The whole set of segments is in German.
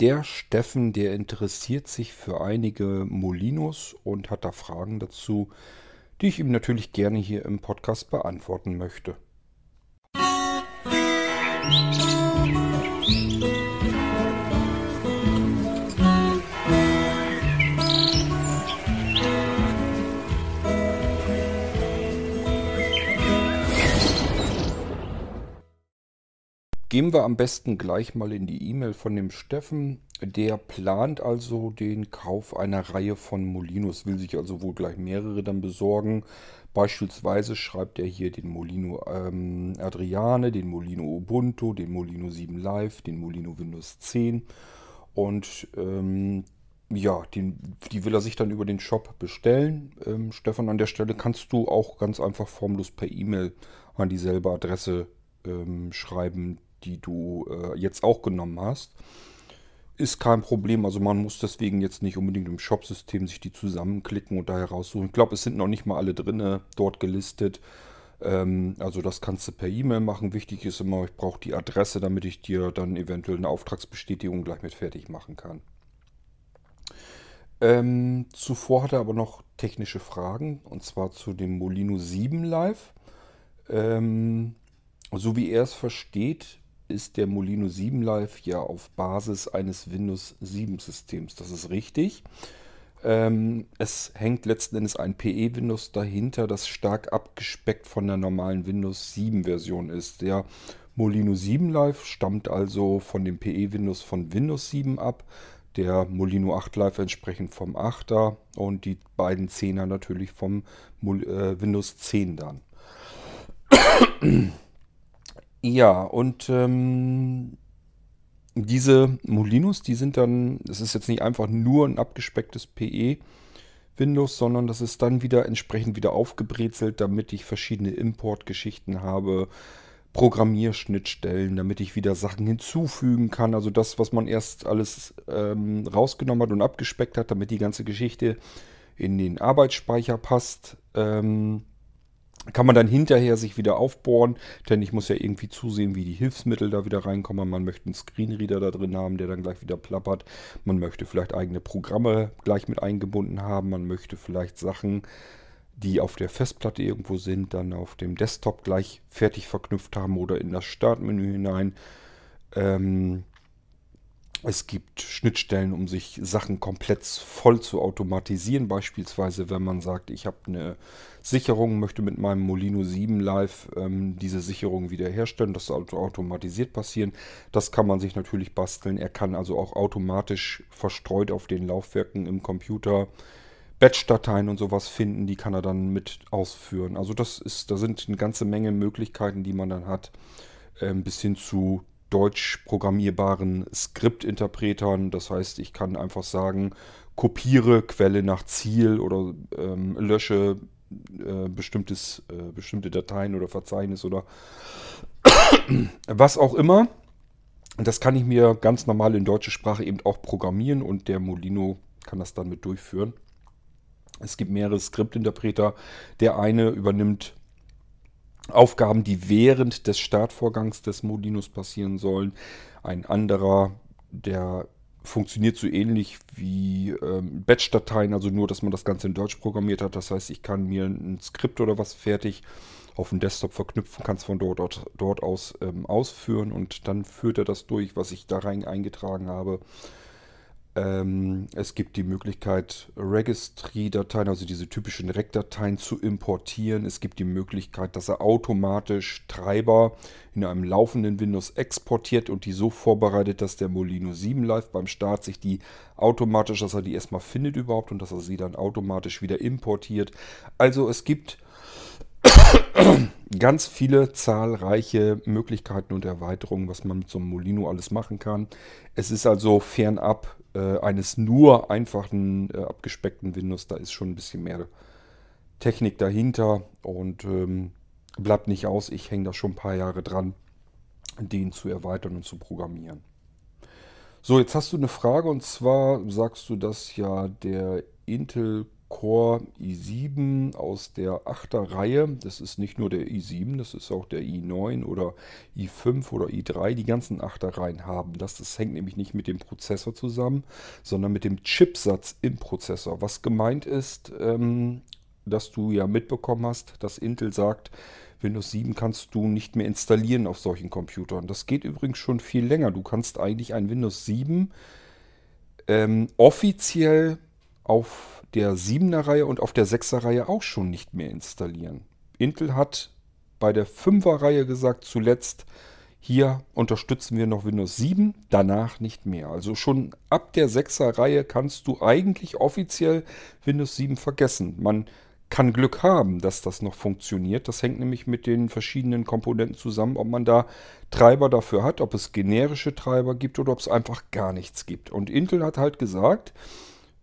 Der Steffen, der interessiert sich für einige Molinos und hat da Fragen dazu, die ich ihm natürlich gerne hier im Podcast beantworten möchte. Gehen wir am besten gleich mal in die E-Mail von dem Steffen. Der plant also den Kauf einer Reihe von Molinos, will sich also wohl gleich mehrere dann besorgen. Beispielsweise schreibt er hier den Molino ähm, Adriane, den Molino Ubuntu, den Molino 7 Live, den Molino Windows 10 und ähm, ja, den, die will er sich dann über den Shop bestellen. Ähm, Stefan, an der Stelle kannst du auch ganz einfach formlos per E-Mail an dieselbe Adresse ähm, schreiben, die du äh, jetzt auch genommen hast. Ist kein Problem, also man muss deswegen jetzt nicht unbedingt im Shop-System sich die zusammenklicken und da heraussuchen. Ich glaube, es sind noch nicht mal alle drinne dort gelistet. Ähm, also das kannst du per E-Mail machen. Wichtig ist immer, ich brauche die Adresse, damit ich dir dann eventuell eine Auftragsbestätigung gleich mit fertig machen kann. Ähm, zuvor hat er aber noch technische Fragen und zwar zu dem Molino 7 Live. Ähm, so wie er es versteht, ist der Molino 7 Live ja auf Basis eines Windows 7 Systems. Das ist richtig. Ähm, es hängt letzten Endes ein PE-Windows dahinter, das stark abgespeckt von der normalen Windows 7 Version ist. Der Molino 7 Live stammt also von dem PE-Windows von Windows 7 ab. Der Molino 8 Live entsprechend vom 8er und die beiden 10er natürlich vom äh, Windows 10 dann. Ja, und ähm, diese Molinos, die sind dann, es ist jetzt nicht einfach nur ein abgespecktes PE. Windows, sondern das ist dann wieder entsprechend wieder aufgebrezelt, damit ich verschiedene Importgeschichten habe, Programmierschnittstellen, damit ich wieder Sachen hinzufügen kann. Also das, was man erst alles ähm, rausgenommen hat und abgespeckt hat, damit die ganze Geschichte in den Arbeitsspeicher passt. Ähm, kann man dann hinterher sich wieder aufbohren, denn ich muss ja irgendwie zusehen, wie die Hilfsmittel da wieder reinkommen. Man möchte einen Screenreader da drin haben, der dann gleich wieder plappert. Man möchte vielleicht eigene Programme gleich mit eingebunden haben. Man möchte vielleicht Sachen, die auf der Festplatte irgendwo sind, dann auf dem Desktop gleich fertig verknüpft haben oder in das Startmenü hinein. Ähm, es gibt Schnittstellen, um sich Sachen komplett voll zu automatisieren. Beispielsweise, wenn man sagt, ich habe eine Sicherung, möchte mit meinem Molino 7 Live ähm, diese Sicherung wiederherstellen. Das soll automatisiert passieren. Das kann man sich natürlich basteln. Er kann also auch automatisch verstreut auf den Laufwerken im Computer Batch-Dateien und sowas finden. Die kann er dann mit ausführen. Also das ist, da sind eine ganze Menge Möglichkeiten, die man dann hat. Ähm, bis hin zu deutsch programmierbaren Skriptinterpretern. Das heißt, ich kann einfach sagen, kopiere Quelle nach Ziel oder ähm, lösche äh, bestimmtes, äh, bestimmte Dateien oder Verzeichnis oder was auch immer. Das kann ich mir ganz normal in deutsche Sprache eben auch programmieren und der Molino kann das dann mit durchführen. Es gibt mehrere Skriptinterpreter. Der eine übernimmt Aufgaben, die während des Startvorgangs des Molinos passieren sollen. Ein anderer, der funktioniert so ähnlich wie ähm, Batch-Dateien, also nur, dass man das Ganze in Deutsch programmiert hat. Das heißt, ich kann mir ein Skript oder was fertig auf dem Desktop verknüpfen, kann es von dort, dort, dort aus ähm, ausführen und dann führt er das durch, was ich da rein eingetragen habe. Ähm, es gibt die Möglichkeit, Registry-Dateien, also diese typischen REC-Dateien zu importieren. Es gibt die Möglichkeit, dass er automatisch Treiber in einem laufenden Windows exportiert und die so vorbereitet, dass der Molino 7 Live beim Start sich die automatisch, dass er die erstmal findet überhaupt und dass er sie dann automatisch wieder importiert. Also es gibt ganz viele zahlreiche Möglichkeiten und Erweiterungen, was man mit so einem Molino alles machen kann. Es ist also fernab äh, eines nur einfachen äh, abgespeckten Windows, da ist schon ein bisschen mehr Technik dahinter und ähm, bleibt nicht aus. Ich hänge da schon ein paar Jahre dran, den zu erweitern und zu programmieren. So, jetzt hast du eine Frage und zwar sagst du, dass ja der Intel Core i7 aus der 8er Reihe. Das ist nicht nur der i7, das ist auch der i9 oder i5 oder i3. Die ganzen 8er Reihen haben das. Das hängt nämlich nicht mit dem Prozessor zusammen, sondern mit dem Chipsatz im Prozessor. Was gemeint ist, ähm, dass du ja mitbekommen hast, dass Intel sagt, Windows 7 kannst du nicht mehr installieren auf solchen Computern. Das geht übrigens schon viel länger. Du kannst eigentlich ein Windows 7 ähm, offiziell auf der 7er Reihe und auf der 6er Reihe auch schon nicht mehr installieren. Intel hat bei der 5er Reihe gesagt, zuletzt hier unterstützen wir noch Windows 7, danach nicht mehr. Also schon ab der 6er Reihe kannst du eigentlich offiziell Windows 7 vergessen. Man kann Glück haben, dass das noch funktioniert. Das hängt nämlich mit den verschiedenen Komponenten zusammen, ob man da Treiber dafür hat, ob es generische Treiber gibt oder ob es einfach gar nichts gibt. Und Intel hat halt gesagt,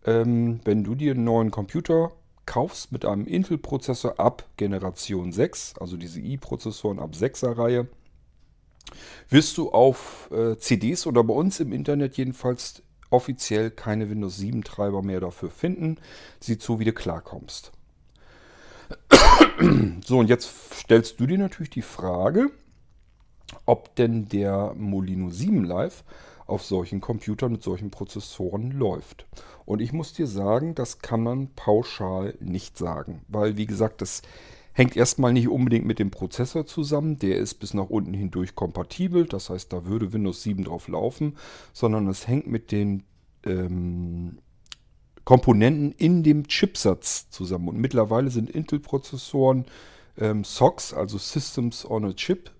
ähm, wenn du dir einen neuen Computer kaufst mit einem Intel-Prozessor ab Generation 6, also diese i-Prozessoren ab 6er Reihe, wirst du auf äh, CDs oder bei uns im Internet jedenfalls offiziell keine Windows 7 Treiber mehr dafür finden. Sieht so, wie du klarkommst. So, und jetzt stellst du dir natürlich die Frage, ob denn der Molino 7 Live auf solchen Computern mit solchen Prozessoren läuft. Und ich muss dir sagen, das kann man pauschal nicht sagen, weil wie gesagt, das hängt erstmal nicht unbedingt mit dem Prozessor zusammen, der ist bis nach unten hindurch kompatibel, das heißt, da würde Windows 7 drauf laufen, sondern es hängt mit den ähm, Komponenten in dem Chipsatz zusammen. Und mittlerweile sind Intel-Prozessoren ähm, SOCs, also Systems on a Chip.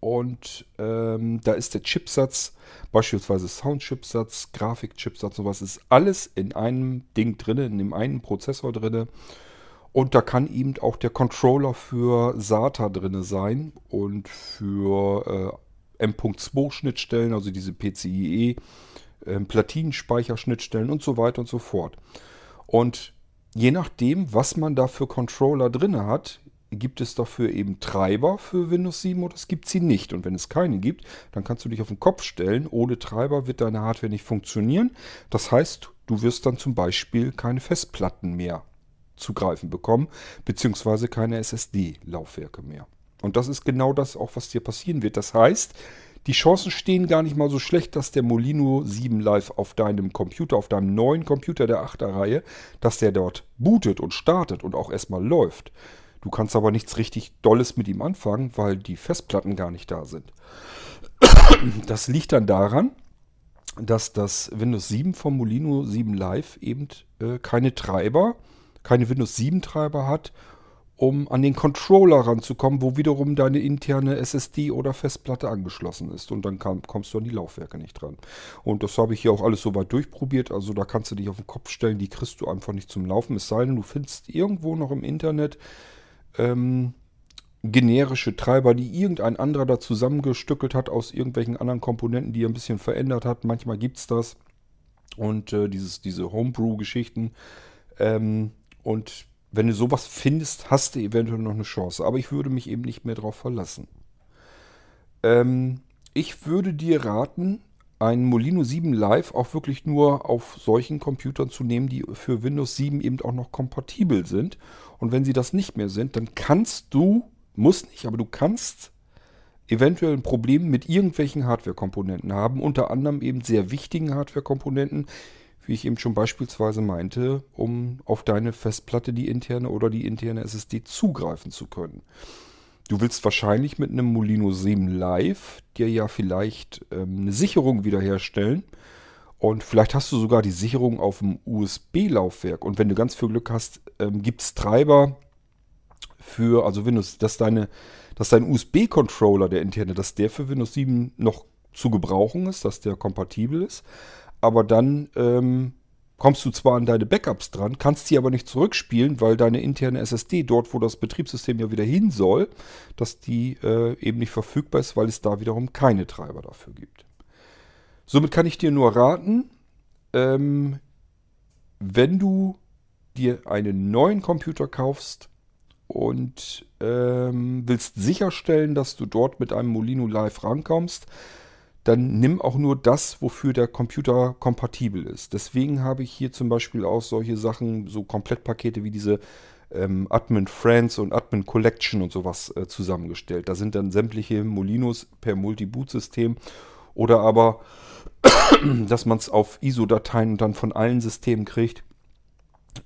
Und ähm, da ist der Chipsatz, beispielsweise Sound-Chipsatz, Grafik-Chipsatz, sowas, ist alles in einem Ding drin, in dem einen Prozessor drin. Und da kann eben auch der Controller für SATA drin sein und für äh, M.2-Schnittstellen, also diese PCIe ähm, Platinenspeicherschnittstellen und so weiter und so fort. Und je nachdem, was man da für Controller drin hat, gibt es dafür eben Treiber für Windows 7 oder es gibt sie nicht. Und wenn es keine gibt, dann kannst du dich auf den Kopf stellen. Ohne Treiber wird deine Hardware nicht funktionieren. Das heißt, du wirst dann zum Beispiel keine Festplatten mehr zugreifen bekommen, beziehungsweise keine SSD-Laufwerke mehr. Und das ist genau das auch, was dir passieren wird. Das heißt, die Chancen stehen gar nicht mal so schlecht, dass der Molino 7 Live auf deinem Computer, auf deinem neuen Computer der 8er Reihe, dass der dort bootet und startet und auch erstmal läuft. Du kannst aber nichts richtig Dolles mit ihm anfangen, weil die Festplatten gar nicht da sind. Das liegt dann daran, dass das Windows 7 vom Molino 7 Live eben äh, keine Treiber, keine Windows 7 Treiber hat um an den Controller ranzukommen, wo wiederum deine interne SSD oder Festplatte angeschlossen ist. Und dann kam, kommst du an die Laufwerke nicht dran. Und das habe ich hier auch alles so weit durchprobiert. Also da kannst du dich auf den Kopf stellen, die kriegst du einfach nicht zum Laufen. Es sei denn, du findest irgendwo noch im Internet ähm, generische Treiber, die irgendein anderer da zusammengestückelt hat aus irgendwelchen anderen Komponenten, die er ein bisschen verändert hat. Manchmal gibt es das. Und äh, dieses, diese Homebrew-Geschichten. Ähm, und wenn du sowas findest, hast du eventuell noch eine Chance. Aber ich würde mich eben nicht mehr darauf verlassen. Ähm, ich würde dir raten, einen Molino 7 Live auch wirklich nur auf solchen Computern zu nehmen, die für Windows 7 eben auch noch kompatibel sind. Und wenn sie das nicht mehr sind, dann kannst du, muss nicht, aber du kannst eventuell ein Problem mit irgendwelchen Hardware-Komponenten haben, unter anderem eben sehr wichtigen Hardware-Komponenten, wie ich eben schon beispielsweise meinte, um auf deine Festplatte die interne oder die interne SSD zugreifen zu können. Du willst wahrscheinlich mit einem Molino 7 Live dir ja vielleicht ähm, eine Sicherung wiederherstellen. Und vielleicht hast du sogar die Sicherung auf dem USB-Laufwerk. Und wenn du ganz viel Glück hast, ähm, gibt es Treiber für, also Windows, dass deine, dass dein USB-Controller, der interne, dass der für Windows 7 noch zu gebrauchen ist, dass der kompatibel ist aber dann ähm, kommst du zwar an deine Backups dran, kannst sie aber nicht zurückspielen, weil deine interne SSD dort, wo das Betriebssystem ja wieder hin soll, dass die äh, eben nicht verfügbar ist, weil es da wiederum keine Treiber dafür gibt. Somit kann ich dir nur raten, ähm, wenn du dir einen neuen Computer kaufst und ähm, willst sicherstellen, dass du dort mit einem Molino Live rankommst, dann nimm auch nur das, wofür der Computer kompatibel ist. Deswegen habe ich hier zum Beispiel auch solche Sachen, so Komplettpakete wie diese ähm, Admin Friends und Admin Collection und sowas äh, zusammengestellt. Da sind dann sämtliche Molinos per Multi-Boot-System oder aber, dass man es auf ISO-Dateien dann von allen Systemen kriegt,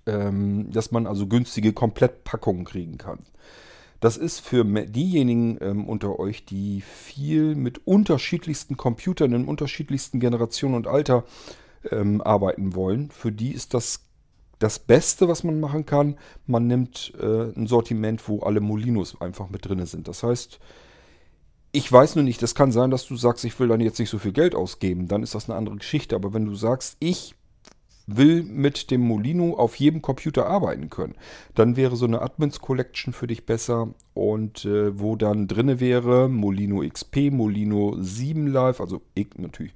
ähm, dass man also günstige Komplettpackungen kriegen kann. Das ist für diejenigen ähm, unter euch, die viel mit unterschiedlichsten Computern in unterschiedlichsten Generationen und Alter ähm, arbeiten wollen. Für die ist das das Beste, was man machen kann. Man nimmt äh, ein Sortiment, wo alle Molinos einfach mit drin sind. Das heißt, ich weiß nur nicht, das kann sein, dass du sagst, ich will dann jetzt nicht so viel Geld ausgeben. Dann ist das eine andere Geschichte. Aber wenn du sagst, ich will mit dem Molino auf jedem Computer arbeiten können. Dann wäre so eine Admins Collection für dich besser und äh, wo dann drinne wäre Molino XP, Molino 7 Live, also ich natürlich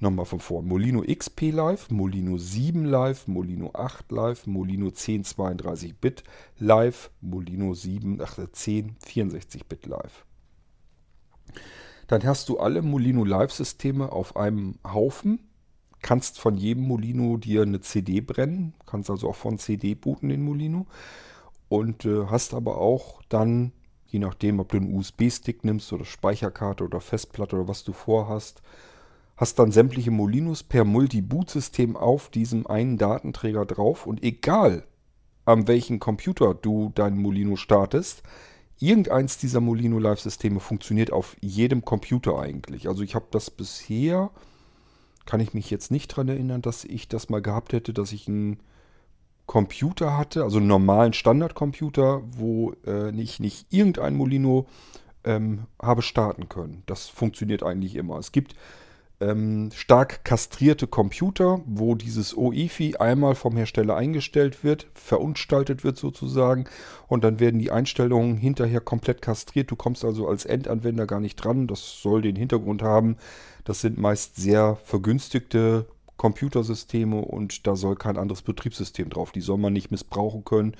nochmal von vorn. Molino XP Live, Molino 7 Live, Molino 8 Live, Molino 10 32-Bit Live, Molino 7, ach 10 64-Bit Live. Dann hast du alle Molino Live-Systeme auf einem Haufen kannst von jedem Molino dir eine CD brennen, kannst also auch von CD booten den Molino und äh, hast aber auch dann, je nachdem, ob du einen USB-Stick nimmst oder Speicherkarte oder Festplatte oder was du vorhast, hast dann sämtliche Molinos per Multi-Boot-System auf diesem einen Datenträger drauf und egal an welchem Computer du dein Molino startest, irgendeins dieser Molino Live-Systeme funktioniert auf jedem Computer eigentlich. Also ich habe das bisher kann ich mich jetzt nicht daran erinnern, dass ich das mal gehabt hätte, dass ich einen Computer hatte, also einen normalen Standardcomputer, wo äh, ich nicht irgendein Molino ähm, habe starten können. Das funktioniert eigentlich immer. Es gibt ähm, stark kastrierte Computer, wo dieses OIFI einmal vom Hersteller eingestellt wird, verunstaltet wird sozusagen und dann werden die Einstellungen hinterher komplett kastriert. Du kommst also als Endanwender gar nicht dran. Das soll den Hintergrund haben. Das sind meist sehr vergünstigte Computersysteme und da soll kein anderes Betriebssystem drauf. Die soll man nicht missbrauchen können,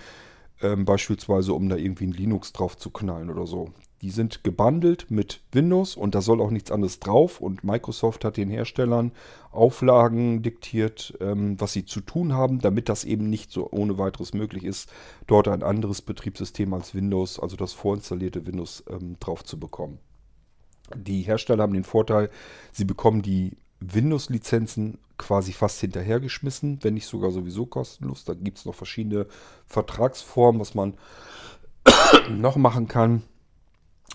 ähm, beispielsweise um da irgendwie ein Linux drauf zu knallen oder so. Die sind gebundelt mit Windows und da soll auch nichts anderes drauf. Und Microsoft hat den Herstellern Auflagen diktiert, ähm, was sie zu tun haben, damit das eben nicht so ohne weiteres möglich ist, dort ein anderes Betriebssystem als Windows, also das vorinstallierte Windows, ähm, drauf zu bekommen. Die Hersteller haben den Vorteil, sie bekommen die Windows-Lizenzen quasi fast hinterhergeschmissen, wenn nicht sogar sowieso kostenlos. Da gibt es noch verschiedene Vertragsformen, was man noch machen kann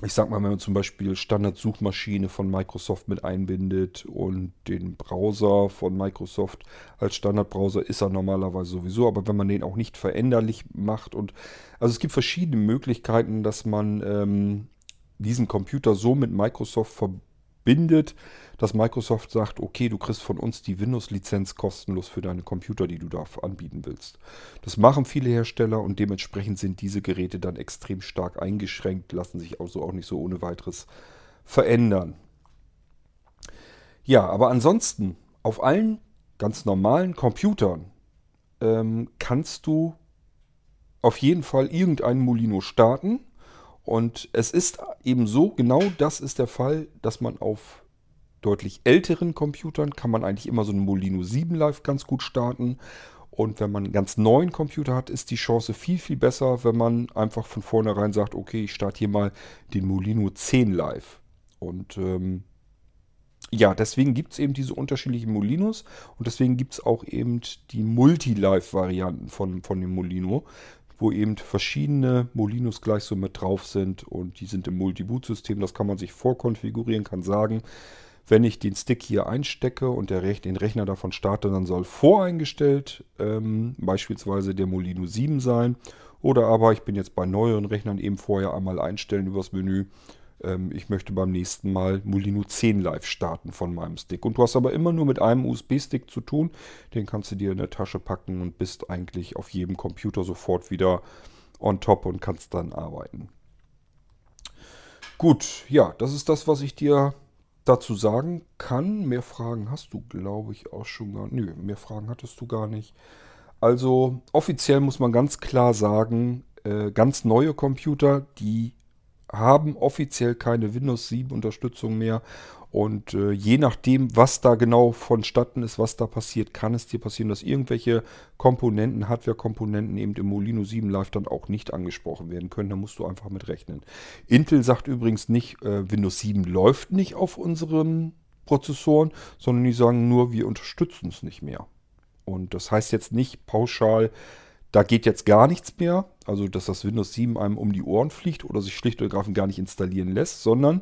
ich sag mal, wenn man zum Beispiel Standard-Suchmaschine von Microsoft mit einbindet und den Browser von Microsoft als Standardbrowser ist er normalerweise sowieso, aber wenn man den auch nicht veränderlich macht und also es gibt verschiedene Möglichkeiten, dass man ähm, diesen Computer so mit Microsoft verbindet, dass Microsoft sagt, okay, du kriegst von uns die Windows-Lizenz kostenlos für deine Computer, die du da anbieten willst. Das machen viele Hersteller und dementsprechend sind diese Geräte dann extrem stark eingeschränkt, lassen sich also auch nicht so ohne weiteres verändern. Ja, aber ansonsten, auf allen ganz normalen Computern ähm, kannst du auf jeden Fall irgendeinen Molino starten. Und es ist eben so, genau das ist der Fall, dass man auf deutlich älteren Computern kann man eigentlich immer so einen Molino 7 Live ganz gut starten. Und wenn man einen ganz neuen Computer hat, ist die Chance viel, viel besser, wenn man einfach von vornherein sagt, okay, ich starte hier mal den Molino 10 Live. Und ähm, ja, deswegen gibt es eben diese unterschiedlichen Molinos und deswegen gibt es auch eben die Multi-Live-Varianten von, von dem Molino, wo eben verschiedene Molinos gleich so mit drauf sind und die sind im Multi-Boot-System. Das kann man sich vorkonfigurieren, kann sagen, wenn ich den Stick hier einstecke und der, den Rechner davon starte, dann soll voreingestellt ähm, beispielsweise der Molino 7 sein. Oder aber ich bin jetzt bei neueren Rechnern eben vorher einmal einstellen übers Menü. Ähm, ich möchte beim nächsten Mal Molino 10 Live starten von meinem Stick. Und du hast aber immer nur mit einem USB-Stick zu tun. Den kannst du dir in der Tasche packen und bist eigentlich auf jedem Computer sofort wieder on top und kannst dann arbeiten. Gut, ja, das ist das, was ich dir dazu sagen kann. Mehr Fragen hast du, glaube ich, auch schon gar nicht. Nö, mehr Fragen hattest du gar nicht. Also offiziell muss man ganz klar sagen, äh, ganz neue Computer, die haben offiziell keine Windows 7 Unterstützung mehr. Und äh, je nachdem, was da genau vonstatten ist, was da passiert, kann es dir passieren, dass irgendwelche Komponenten, Hardware-Komponenten eben im Molino 7 Live dann auch nicht angesprochen werden können. Da musst du einfach mit rechnen. Intel sagt übrigens nicht, äh, Windows 7 läuft nicht auf unseren Prozessoren, sondern die sagen nur, wir unterstützen es nicht mehr. Und das heißt jetzt nicht pauschal, da geht jetzt gar nichts mehr, also dass das Windows 7 einem um die Ohren fliegt oder sich schlicht und ergreifend gar nicht installieren lässt, sondern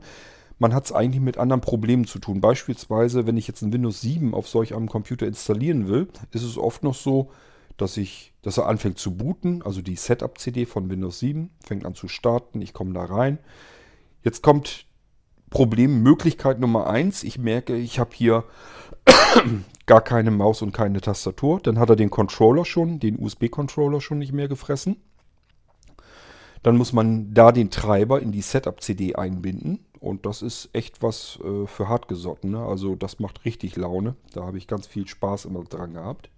man hat es eigentlich mit anderen Problemen zu tun. Beispielsweise, wenn ich jetzt ein Windows 7 auf solch einem Computer installieren will, ist es oft noch so, dass, ich, dass er anfängt zu booten, also die Setup-CD von Windows 7 fängt an zu starten, ich komme da rein. Jetzt kommt Problem, Möglichkeit Nummer 1, ich merke, ich habe hier gar keine Maus und keine Tastatur. Dann hat er den Controller schon, den USB-Controller schon nicht mehr gefressen. Dann muss man da den Treiber in die Setup-CD einbinden. Und das ist echt was äh, für hartgesottene. Also das macht richtig Laune. Da habe ich ganz viel Spaß immer dran gehabt.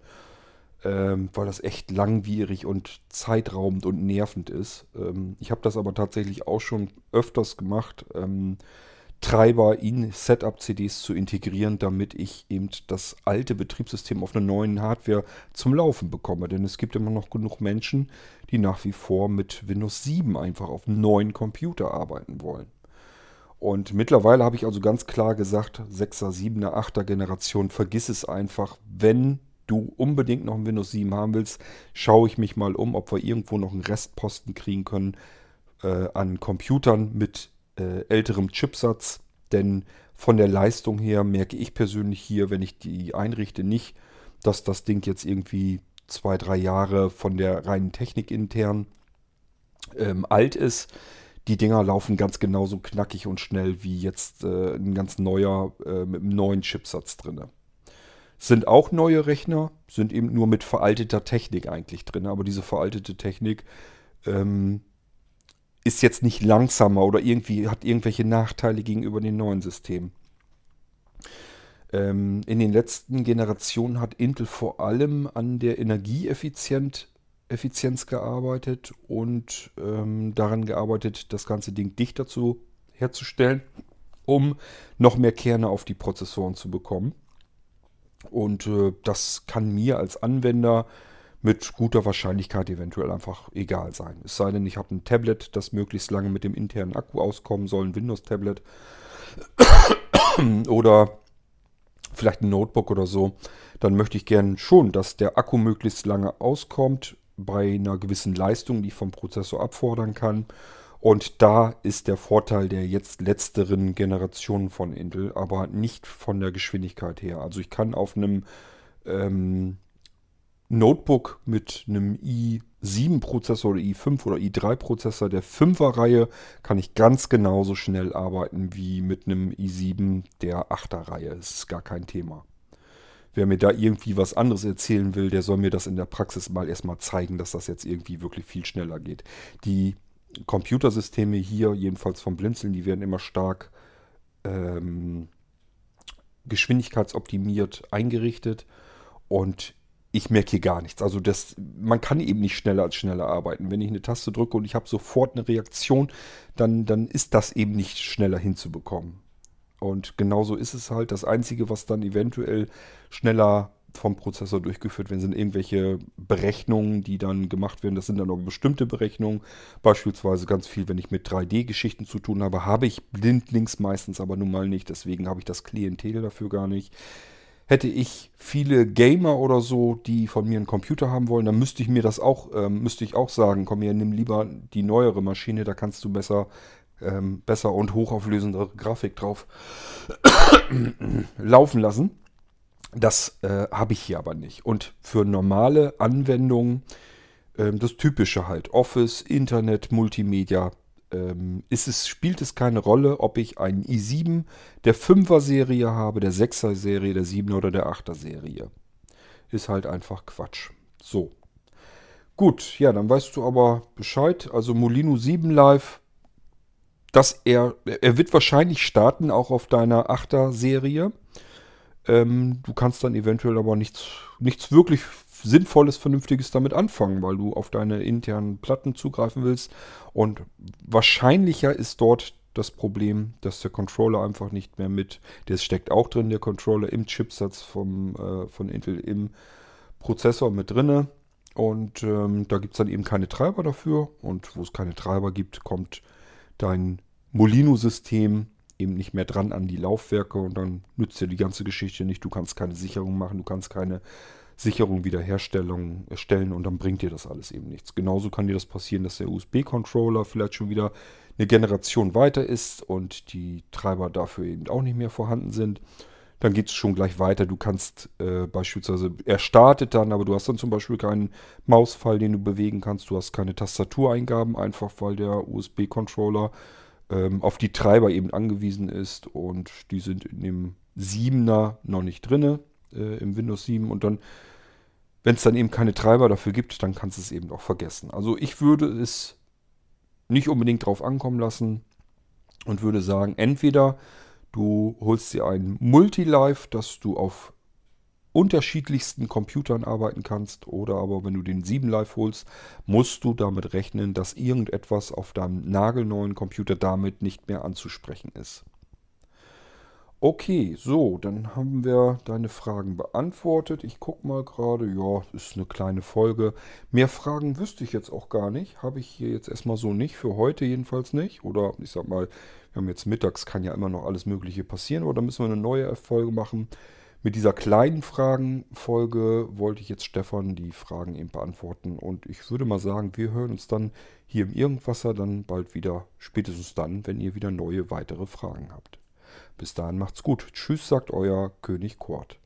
Ähm, weil das echt langwierig und zeitraubend und nervend ist. Ähm, ich habe das aber tatsächlich auch schon öfters gemacht. Ähm, Treiber in Setup-CDs zu integrieren, damit ich eben das alte Betriebssystem auf einer neuen Hardware zum Laufen bekomme. Denn es gibt immer noch genug Menschen, die nach wie vor mit Windows 7 einfach auf einem neuen Computer arbeiten wollen. Und mittlerweile habe ich also ganz klar gesagt, 6er, 7er, 8er Generation, vergiss es einfach. Wenn du unbedingt noch ein Windows 7 haben willst, schaue ich mich mal um, ob wir irgendwo noch einen Restposten kriegen können äh, an Computern mit äh, älterem Chipsatz, denn von der Leistung her merke ich persönlich hier, wenn ich die einrichte, nicht, dass das Ding jetzt irgendwie zwei, drei Jahre von der reinen Technik intern ähm, alt ist. Die Dinger laufen ganz genauso knackig und schnell wie jetzt äh, ein ganz neuer äh, mit einem neuen Chipsatz drin. Sind auch neue Rechner, sind eben nur mit veralteter Technik eigentlich drin. Aber diese veraltete Technik ähm, ist jetzt nicht langsamer oder irgendwie hat irgendwelche Nachteile gegenüber den neuen Systemen. Ähm, in den letzten Generationen hat Intel vor allem an der Energieeffizienz gearbeitet und ähm, daran gearbeitet, das ganze Ding dichter zu, herzustellen, um noch mehr Kerne auf die Prozessoren zu bekommen. Und äh, das kann mir als Anwender mit guter Wahrscheinlichkeit eventuell einfach egal sein. Es sei denn, ich habe ein Tablet, das möglichst lange mit dem internen Akku auskommen soll, ein Windows-Tablet oder vielleicht ein Notebook oder so. Dann möchte ich gern schon, dass der Akku möglichst lange auskommt bei einer gewissen Leistung, die ich vom Prozessor abfordern kann. Und da ist der Vorteil der jetzt letzteren Generationen von Intel, aber nicht von der Geschwindigkeit her. Also ich kann auf einem ähm, Notebook mit einem i7-Prozessor oder i5 oder i3-Prozessor der 5er-Reihe kann ich ganz genauso schnell arbeiten wie mit einem i7 der 8er-Reihe. Das ist gar kein Thema. Wer mir da irgendwie was anderes erzählen will, der soll mir das in der Praxis mal erstmal zeigen, dass das jetzt irgendwie wirklich viel schneller geht. Die Computersysteme hier, jedenfalls vom Blinzeln, die werden immer stark ähm, geschwindigkeitsoptimiert eingerichtet. Und ich merke hier gar nichts. Also das, man kann eben nicht schneller als schneller arbeiten. Wenn ich eine Taste drücke und ich habe sofort eine Reaktion, dann, dann ist das eben nicht schneller hinzubekommen. Und genauso ist es halt. Das Einzige, was dann eventuell schneller vom Prozessor durchgeführt werden, sind irgendwelche Berechnungen, die dann gemacht werden. Das sind dann auch bestimmte Berechnungen. Beispielsweise ganz viel, wenn ich mit 3D-Geschichten zu tun habe, habe ich blindlings meistens aber nun mal nicht. Deswegen habe ich das Klientel dafür gar nicht. Hätte ich viele Gamer oder so, die von mir einen Computer haben wollen, dann müsste ich mir das auch, ähm, müsste ich auch sagen, komm hier, nimm lieber die neuere Maschine, da kannst du besser, ähm, besser und hochauflösendere Grafik drauf laufen lassen. Das äh, habe ich hier aber nicht. Und für normale Anwendungen, äh, das Typische halt, Office, Internet, Multimedia, ähm, ist es, spielt es keine Rolle, ob ich einen i7 der 5er Serie habe, der 6er Serie, der 7er oder der 8er Serie. Ist halt einfach Quatsch. So. Gut, ja, dann weißt du aber Bescheid. Also Molino 7 Live, dass er, er wird wahrscheinlich starten, auch auf deiner 8er Serie. Ähm, du kannst dann eventuell aber nichts, nichts wirklich Sinnvolles, Vernünftiges damit anfangen, weil du auf deine internen Platten zugreifen willst. Und wahrscheinlicher ist dort das Problem, dass der Controller einfach nicht mehr mit, der steckt auch drin, der Controller im Chipsatz vom, äh, von Intel im Prozessor mit drinne. Und ähm, da gibt es dann eben keine Treiber dafür. Und wo es keine Treiber gibt, kommt dein Molino-System eben nicht mehr dran an die Laufwerke und dann nützt dir die ganze Geschichte nicht. Du kannst keine Sicherung machen, du kannst keine Sicherung wiederherstellen erstellen und dann bringt dir das alles eben nichts. Genauso kann dir das passieren, dass der USB-Controller vielleicht schon wieder eine Generation weiter ist und die Treiber dafür eben auch nicht mehr vorhanden sind. Dann geht es schon gleich weiter. Du kannst äh, beispielsweise, er startet dann, aber du hast dann zum Beispiel keinen Mausfall, den du bewegen kannst. Du hast keine Tastatureingaben, einfach weil der USB-Controller ähm, auf die Treiber eben angewiesen ist und die sind in dem 7er noch nicht drin, äh, im Windows 7 und dann, wenn es dann eben keine Treiber dafür gibt, dann kannst du es eben auch vergessen. Also ich würde es nicht unbedingt drauf ankommen lassen und würde sagen, entweder du holst dir ein Multilife, dass du auf unterschiedlichsten Computern arbeiten kannst oder aber wenn du den 7 Live holst, musst du damit rechnen, dass irgendetwas auf deinem nagelneuen Computer damit nicht mehr anzusprechen ist. Okay, so, dann haben wir deine Fragen beantwortet. Ich gucke mal gerade, ja, ist eine kleine Folge. Mehr Fragen wüsste ich jetzt auch gar nicht. Habe ich hier jetzt erstmal so nicht, für heute jedenfalls nicht. Oder ich sag mal, wir haben jetzt mittags, kann ja immer noch alles Mögliche passieren, oder müssen wir eine neue Folge machen. Mit dieser kleinen Fragenfolge wollte ich jetzt Stefan die Fragen eben beantworten. Und ich würde mal sagen, wir hören uns dann hier im Irgendwasser dann bald wieder, spätestens dann, wenn ihr wieder neue weitere Fragen habt. Bis dahin macht's gut. Tschüss, sagt euer König Kurt.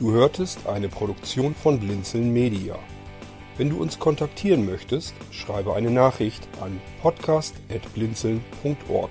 Du hörtest eine Produktion von Blinzeln Media. Wenn du uns kontaktieren möchtest, schreibe eine Nachricht an podcast.blinzeln.org